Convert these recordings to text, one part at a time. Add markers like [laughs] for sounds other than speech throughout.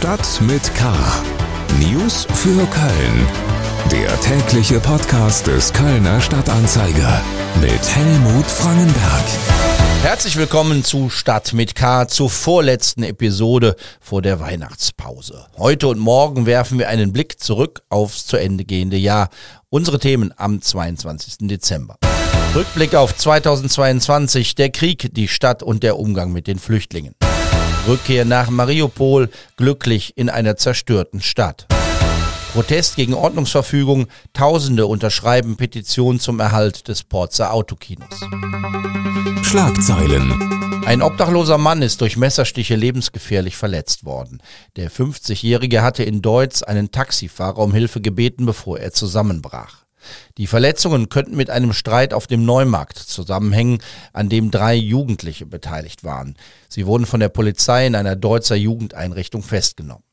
Stadt mit K. News für Köln. Der tägliche Podcast des Kölner Stadtanzeiger mit Helmut Frangenberg. Herzlich willkommen zu Stadt mit K, zur vorletzten Episode vor der Weihnachtspause. Heute und morgen werfen wir einen Blick zurück aufs zu Ende gehende Jahr. Unsere Themen am 22. Dezember. Rückblick auf 2022, der Krieg, die Stadt und der Umgang mit den Flüchtlingen. Rückkehr nach Mariupol, glücklich in einer zerstörten Stadt. Protest gegen Ordnungsverfügung, Tausende unterschreiben Petition zum Erhalt des Porzer Autokinos. Schlagzeilen. Ein obdachloser Mann ist durch Messerstiche lebensgefährlich verletzt worden. Der 50-Jährige hatte in Deutz einen Taxifahrer um Hilfe gebeten, bevor er zusammenbrach. Die Verletzungen könnten mit einem Streit auf dem Neumarkt zusammenhängen, an dem drei Jugendliche beteiligt waren. Sie wurden von der Polizei in einer Deutzer Jugendeinrichtung festgenommen.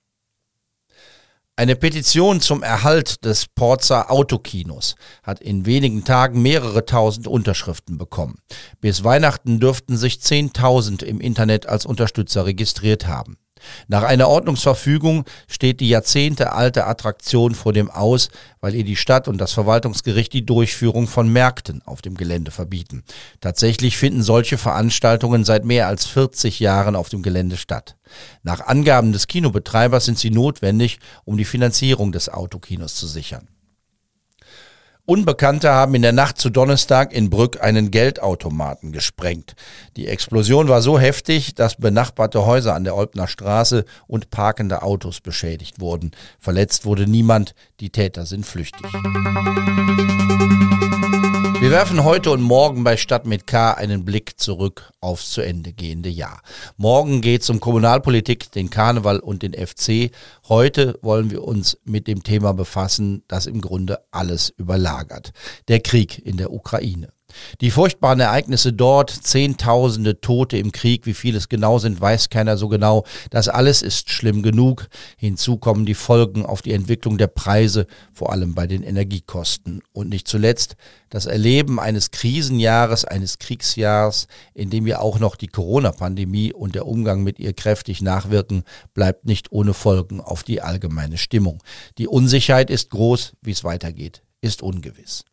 Eine Petition zum Erhalt des Porzer Autokinos hat in wenigen Tagen mehrere tausend Unterschriften bekommen. Bis Weihnachten dürften sich zehntausend im Internet als Unterstützer registriert haben. Nach einer Ordnungsverfügung steht die jahrzehntealte Attraktion vor dem Aus, weil ihr die Stadt und das Verwaltungsgericht die Durchführung von Märkten auf dem Gelände verbieten. Tatsächlich finden solche Veranstaltungen seit mehr als 40 Jahren auf dem Gelände statt. Nach Angaben des Kinobetreibers sind sie notwendig, um die Finanzierung des Autokinos zu sichern. Unbekannte haben in der Nacht zu Donnerstag in Brück einen Geldautomaten gesprengt. Die Explosion war so heftig, dass benachbarte Häuser an der Olpner Straße und parkende Autos beschädigt wurden. Verletzt wurde niemand, die Täter sind flüchtig. Wir werfen heute und morgen bei Stadt mit K einen Blick zurück aufs zu Ende gehende Jahr. Morgen geht es um Kommunalpolitik, den Karneval und den FC. Heute wollen wir uns mit dem Thema befassen, das im Grunde alles überlagert. Der Krieg in der Ukraine. Die furchtbaren Ereignisse dort, Zehntausende Tote im Krieg, wie viele es genau sind, weiß keiner so genau. Das alles ist schlimm genug. Hinzu kommen die Folgen auf die Entwicklung der Preise, vor allem bei den Energiekosten. Und nicht zuletzt das Erleben eines Krisenjahres, eines Kriegsjahres, in dem ja auch noch die Corona-Pandemie und der Umgang mit ihr kräftig nachwirken, bleibt nicht ohne Folgen auf die allgemeine Stimmung. Die Unsicherheit ist groß, wie es weitergeht, ist ungewiss.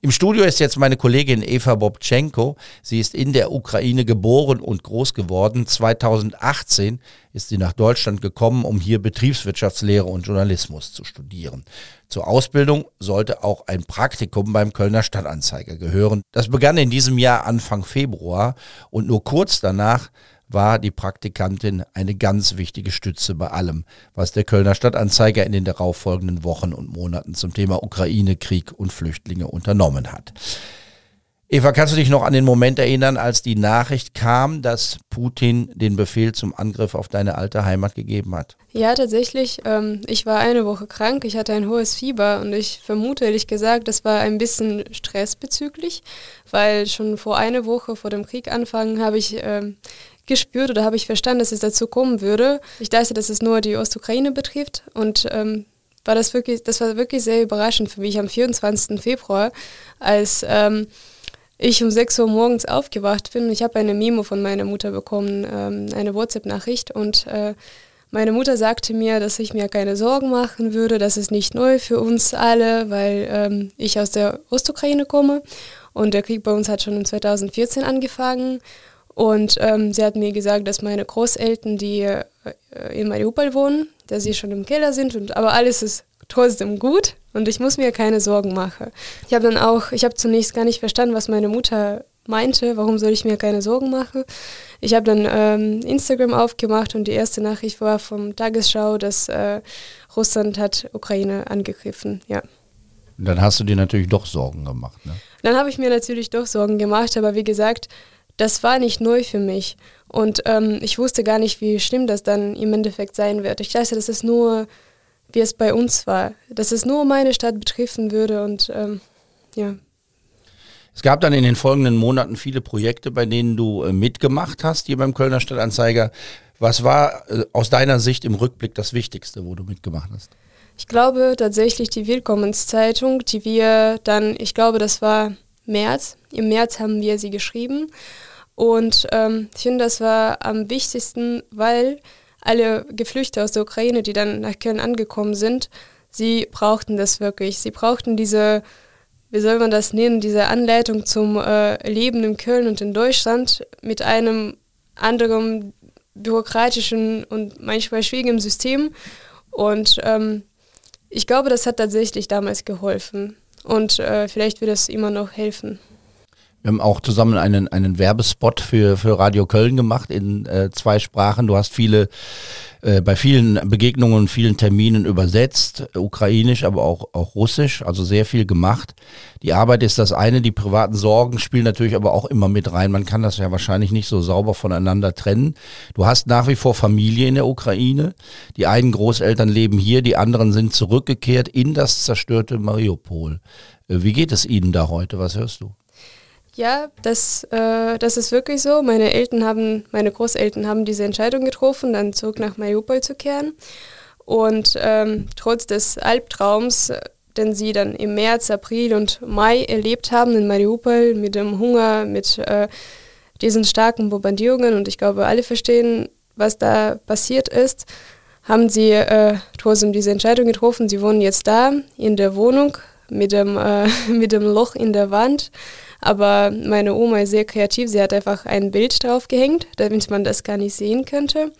Im Studio ist jetzt meine Kollegin Eva Bobchenko. Sie ist in der Ukraine geboren und groß geworden. 2018 ist sie nach Deutschland gekommen, um hier Betriebswirtschaftslehre und Journalismus zu studieren. Zur Ausbildung sollte auch ein Praktikum beim Kölner Stadtanzeiger gehören. Das begann in diesem Jahr Anfang Februar und nur kurz danach war die Praktikantin eine ganz wichtige Stütze bei allem, was der Kölner Stadtanzeiger in den darauffolgenden Wochen und Monaten zum Thema Ukraine, Krieg und Flüchtlinge unternommen hat. Eva, kannst du dich noch an den Moment erinnern, als die Nachricht kam, dass Putin den Befehl zum Angriff auf deine alte Heimat gegeben hat? Ja, tatsächlich. Ähm, ich war eine Woche krank, ich hatte ein hohes Fieber und ich vermute ehrlich gesagt, das war ein bisschen stressbezüglich, weil schon vor einer Woche vor dem Krieg anfangen habe ich ähm, gespürt oder habe ich verstanden, dass es dazu kommen würde. Ich dachte, dass es nur die Ostukraine betrifft und ähm, war das wirklich, das war wirklich sehr überraschend für mich am 24. Februar, als ähm, ich um 6 Uhr morgens aufgewacht bin. Ich habe eine Memo von meiner Mutter bekommen, ähm, eine WhatsApp-Nachricht und äh, meine Mutter sagte mir, dass ich mir keine Sorgen machen würde, das ist nicht neu für uns alle, weil ähm, ich aus der Ostukraine komme und der Krieg bei uns hat schon in 2014 angefangen und ähm, sie hat mir gesagt, dass meine Großeltern, die äh, in Mariupol wohnen, dass sie schon im Keller sind, und, aber alles ist trotzdem gut und ich muss mir keine Sorgen machen. Ich habe dann auch, ich habe zunächst gar nicht verstanden, was meine Mutter meinte, warum soll ich mir keine Sorgen machen. Ich habe dann ähm, Instagram aufgemacht und die erste Nachricht war vom Tagesschau, dass äh, Russland hat Ukraine angegriffen, ja. Und dann hast du dir natürlich doch Sorgen gemacht, ne? Dann habe ich mir natürlich doch Sorgen gemacht, aber wie gesagt, das war nicht neu für mich. Und ähm, ich wusste gar nicht, wie schlimm das dann im Endeffekt sein wird. Ich dachte, das ist nur, wie es bei uns war, dass es nur meine Stadt betreffen würde und ähm, ja. Es gab dann in den folgenden Monaten viele Projekte, bei denen du äh, mitgemacht hast, hier beim Kölner Stadtanzeiger. Was war äh, aus deiner Sicht im Rückblick das Wichtigste, wo du mitgemacht hast? Ich glaube tatsächlich die Willkommenszeitung, die wir dann, ich glaube, das war März. Im März haben wir sie geschrieben. Und ähm, ich finde, das war am wichtigsten, weil alle Geflüchtete aus der Ukraine, die dann nach Köln angekommen sind, sie brauchten das wirklich. Sie brauchten diese, wie soll man das nennen, diese Anleitung zum äh, Leben in Köln und in Deutschland mit einem anderen bürokratischen und manchmal schwierigen System. Und ähm, ich glaube, das hat tatsächlich damals geholfen. Und äh, vielleicht wird es immer noch helfen. Wir haben auch zusammen einen, einen Werbespot für, für Radio Köln gemacht in äh, zwei Sprachen. Du hast viele, äh, bei vielen Begegnungen und vielen Terminen übersetzt, ukrainisch, aber auch, auch russisch, also sehr viel gemacht. Die Arbeit ist das eine, die privaten Sorgen spielen natürlich aber auch immer mit rein. Man kann das ja wahrscheinlich nicht so sauber voneinander trennen. Du hast nach wie vor Familie in der Ukraine. Die einen Großeltern leben hier, die anderen sind zurückgekehrt in das zerstörte Mariupol. Äh, wie geht es Ihnen da heute? Was hörst du? Ja, das, äh, das ist wirklich so. Meine Eltern haben, meine Großeltern haben diese Entscheidung getroffen, dann zurück nach Mariupol zu kehren. Und ähm, trotz des Albtraums, den sie dann im März, April und Mai erlebt haben in Mariupol mit dem Hunger, mit äh, diesen starken Bombardierungen und ich glaube, alle verstehen, was da passiert ist, haben sie äh, trotzdem diese Entscheidung getroffen. Sie wohnen jetzt da in der Wohnung mit dem, äh, [laughs] mit dem Loch in der Wand aber meine Oma ist sehr kreativ. Sie hat einfach ein Bild drauf gehängt, damit man das gar nicht sehen könnte.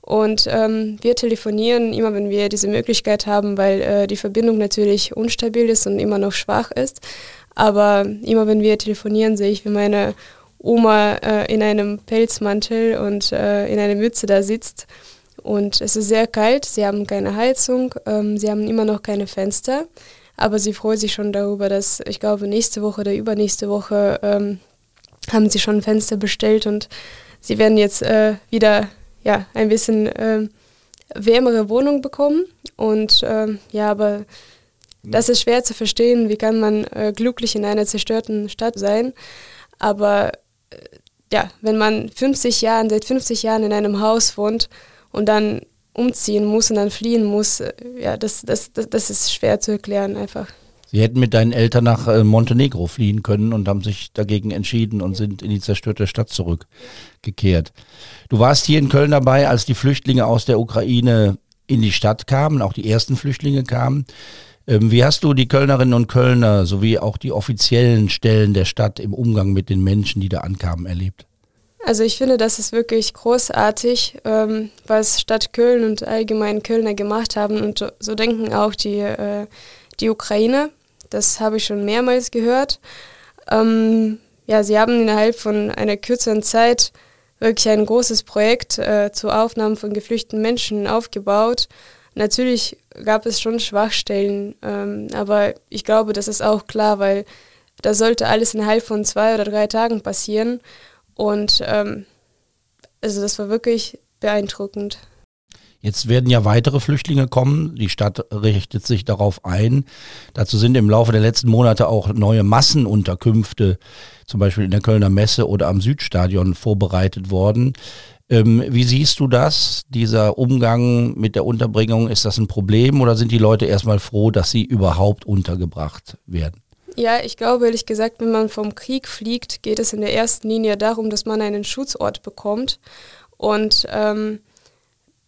Und ähm, wir telefonieren immer, wenn wir diese Möglichkeit haben, weil äh, die Verbindung natürlich unstabil ist und immer noch schwach ist. Aber immer wenn wir telefonieren, sehe ich, wie meine Oma äh, in einem Pelzmantel und äh, in einer Mütze da sitzt. Und es ist sehr kalt, sie haben keine Heizung, ähm, sie haben immer noch keine Fenster. Aber sie freut sich schon darüber, dass ich glaube, nächste Woche oder übernächste Woche ähm, haben sie schon Fenster bestellt und sie werden jetzt äh, wieder ja, ein bisschen äh, wärmere Wohnung bekommen. Und äh, ja, aber das ist schwer zu verstehen. Wie kann man äh, glücklich in einer zerstörten Stadt sein? Aber äh, ja, wenn man 50 Jahren, seit 50 Jahren in einem Haus wohnt und dann umziehen muss und dann fliehen muss, äh, ja, das, das, das, das ist schwer zu erklären einfach. Sie hätten mit deinen Eltern nach äh, Montenegro fliehen können und haben sich dagegen entschieden und sind in die zerstörte Stadt zurückgekehrt. Du warst hier in Köln dabei, als die Flüchtlinge aus der Ukraine in die Stadt kamen, auch die ersten Flüchtlinge kamen. Ähm, wie hast du die Kölnerinnen und Kölner sowie auch die offiziellen Stellen der Stadt im Umgang mit den Menschen, die da ankamen, erlebt? Also ich finde, das ist wirklich großartig, ähm, was Stadt Köln und allgemein Kölner gemacht haben und so denken auch die, äh, die Ukraine. Das habe ich schon mehrmals gehört. Ähm, ja, sie haben innerhalb von einer kürzeren Zeit wirklich ein großes Projekt äh, zur Aufnahme von geflüchteten Menschen aufgebaut. Natürlich gab es schon Schwachstellen, ähm, aber ich glaube, das ist auch klar, weil das sollte alles innerhalb von zwei oder drei Tagen passieren. Und ähm, also das war wirklich beeindruckend. Jetzt werden ja weitere Flüchtlinge kommen. Die Stadt richtet sich darauf ein. Dazu sind im Laufe der letzten Monate auch neue Massenunterkünfte, zum Beispiel in der Kölner Messe oder am Südstadion, vorbereitet worden. Ähm, wie siehst du das, dieser Umgang mit der Unterbringung? Ist das ein Problem oder sind die Leute erstmal froh, dass sie überhaupt untergebracht werden? Ja, ich glaube ehrlich gesagt, wenn man vom Krieg fliegt, geht es in der ersten Linie darum, dass man einen Schutzort bekommt. Und ähm,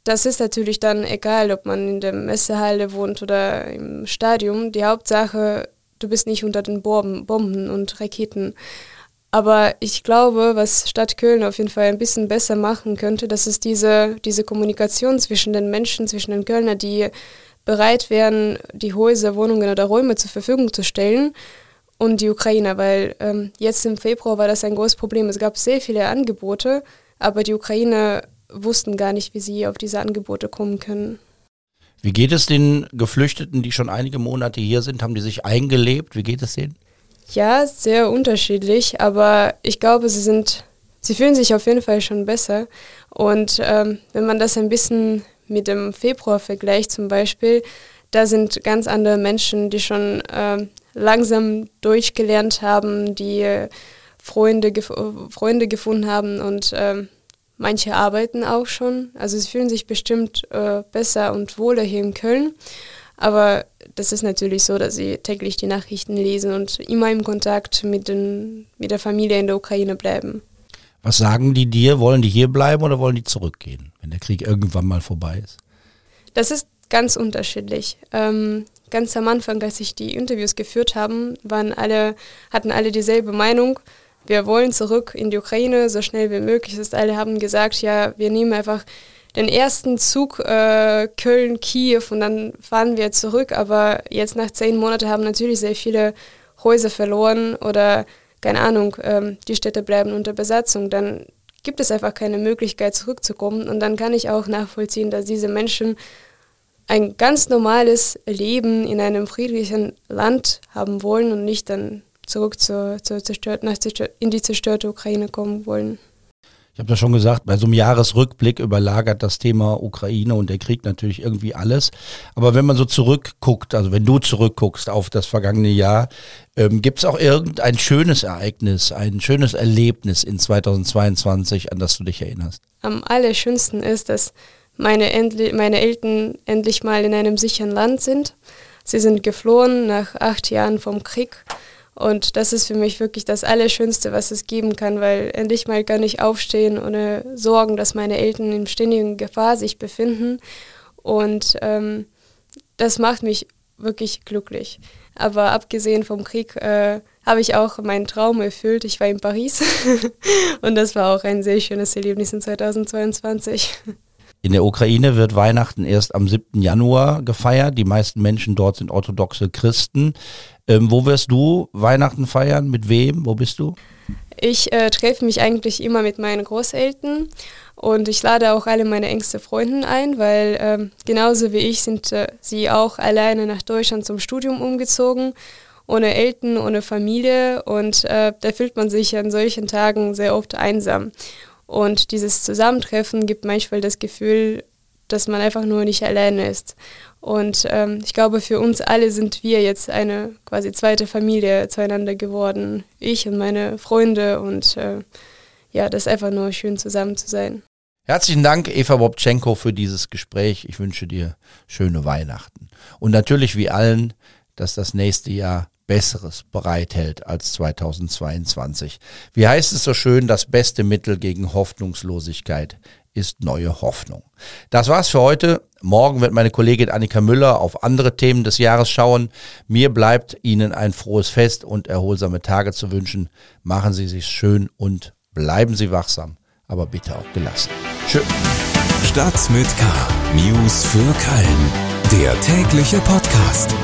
das ist natürlich dann egal, ob man in der Messehalle wohnt oder im Stadion. Die Hauptsache, du bist nicht unter den Bomben und Raketen. Aber ich glaube, was Stadt Köln auf jeden Fall ein bisschen besser machen könnte, das ist diese, diese Kommunikation zwischen den Menschen, zwischen den Kölner, die bereit wären, die Häuser, Wohnungen oder Räume zur Verfügung zu stellen und die Ukrainer, weil ähm, jetzt im Februar war das ein großes Problem. Es gab sehr viele Angebote, aber die Ukrainer wussten gar nicht, wie sie auf diese Angebote kommen können. Wie geht es den Geflüchteten, die schon einige Monate hier sind? Haben die sich eingelebt? Wie geht es denen? Ja, sehr unterschiedlich, aber ich glaube, sie sind, sie fühlen sich auf jeden Fall schon besser. Und ähm, wenn man das ein bisschen mit dem Februar-Vergleich zum Beispiel, da sind ganz andere Menschen, die schon äh, langsam durchgelernt haben, die äh, Freunde, gef Freunde gefunden haben und äh, manche arbeiten auch schon. Also sie fühlen sich bestimmt äh, besser und wohler hier in Köln. Aber das ist natürlich so, dass sie täglich die Nachrichten lesen und immer im Kontakt mit, den, mit der Familie in der Ukraine bleiben. Was sagen die dir? Wollen die hier bleiben oder wollen die zurückgehen, wenn der Krieg irgendwann mal vorbei ist? Das ist ganz unterschiedlich. Ähm, ganz am Anfang, als ich die Interviews geführt haben, waren alle, hatten alle dieselbe Meinung. Wir wollen zurück in die Ukraine, so schnell wie möglich. Das alle haben gesagt, ja, wir nehmen einfach den ersten Zug äh, Köln-Kiew und dann fahren wir zurück. Aber jetzt nach zehn Monaten haben natürlich sehr viele Häuser verloren oder keine Ahnung, ähm, die Städte bleiben unter Besatzung. Dann gibt es einfach keine Möglichkeit zurückzukommen. Und dann kann ich auch nachvollziehen, dass diese Menschen ein ganz normales Leben in einem friedlichen Land haben wollen und nicht dann zurück zur, zur zerstört, nach in die zerstörte Ukraine kommen wollen. Ich habe ja schon gesagt, bei so einem Jahresrückblick überlagert das Thema Ukraine und der Krieg natürlich irgendwie alles. Aber wenn man so zurückguckt, also wenn du zurückguckst auf das vergangene Jahr, ähm, gibt es auch irgendein schönes Ereignis, ein schönes Erlebnis in 2022, an das du dich erinnerst? Am allerschönsten ist, dass meine, endli meine Eltern endlich mal in einem sicheren Land sind. Sie sind geflohen nach acht Jahren vom Krieg und das ist für mich wirklich das Allerschönste, was es geben kann, weil endlich mal kann ich aufstehen ohne Sorgen, dass meine Eltern in ständigen Gefahr sich befinden. Und ähm, das macht mich wirklich glücklich. Aber abgesehen vom Krieg äh, habe ich auch meinen Traum erfüllt. Ich war in Paris [laughs] und das war auch ein sehr schönes Erlebnis in 2022. In der Ukraine wird Weihnachten erst am 7. Januar gefeiert. Die meisten Menschen dort sind orthodoxe Christen. Ähm, wo wirst du Weihnachten feiern? Mit wem? Wo bist du? Ich äh, treffe mich eigentlich immer mit meinen Großeltern und ich lade auch alle meine engsten Freunde ein, weil ähm, genauso wie ich sind äh, sie auch alleine nach Deutschland zum Studium umgezogen, ohne Eltern, ohne Familie und äh, da fühlt man sich an solchen Tagen sehr oft einsam. Und dieses Zusammentreffen gibt manchmal das Gefühl, dass man einfach nur nicht alleine ist. Und ähm, ich glaube, für uns alle sind wir jetzt eine quasi zweite Familie zueinander geworden. Ich und meine Freunde und äh, ja, das ist einfach nur schön zusammen zu sein. Herzlichen Dank, Eva Bobtschenko, für dieses Gespräch. Ich wünsche dir schöne Weihnachten. Und natürlich wie allen, dass das nächste Jahr Besseres bereithält als 2022. Wie heißt es so schön, das beste Mittel gegen Hoffnungslosigkeit ist neue Hoffnung. Das war's für heute. Morgen wird meine Kollegin Annika Müller auf andere Themen des Jahres schauen. Mir bleibt Ihnen ein frohes Fest und erholsame Tage zu wünschen. Machen Sie sich schön und bleiben Sie wachsam, aber bitte auch gelassen. Tschüss. Stadt mit K. News für Köln. Der tägliche Podcast.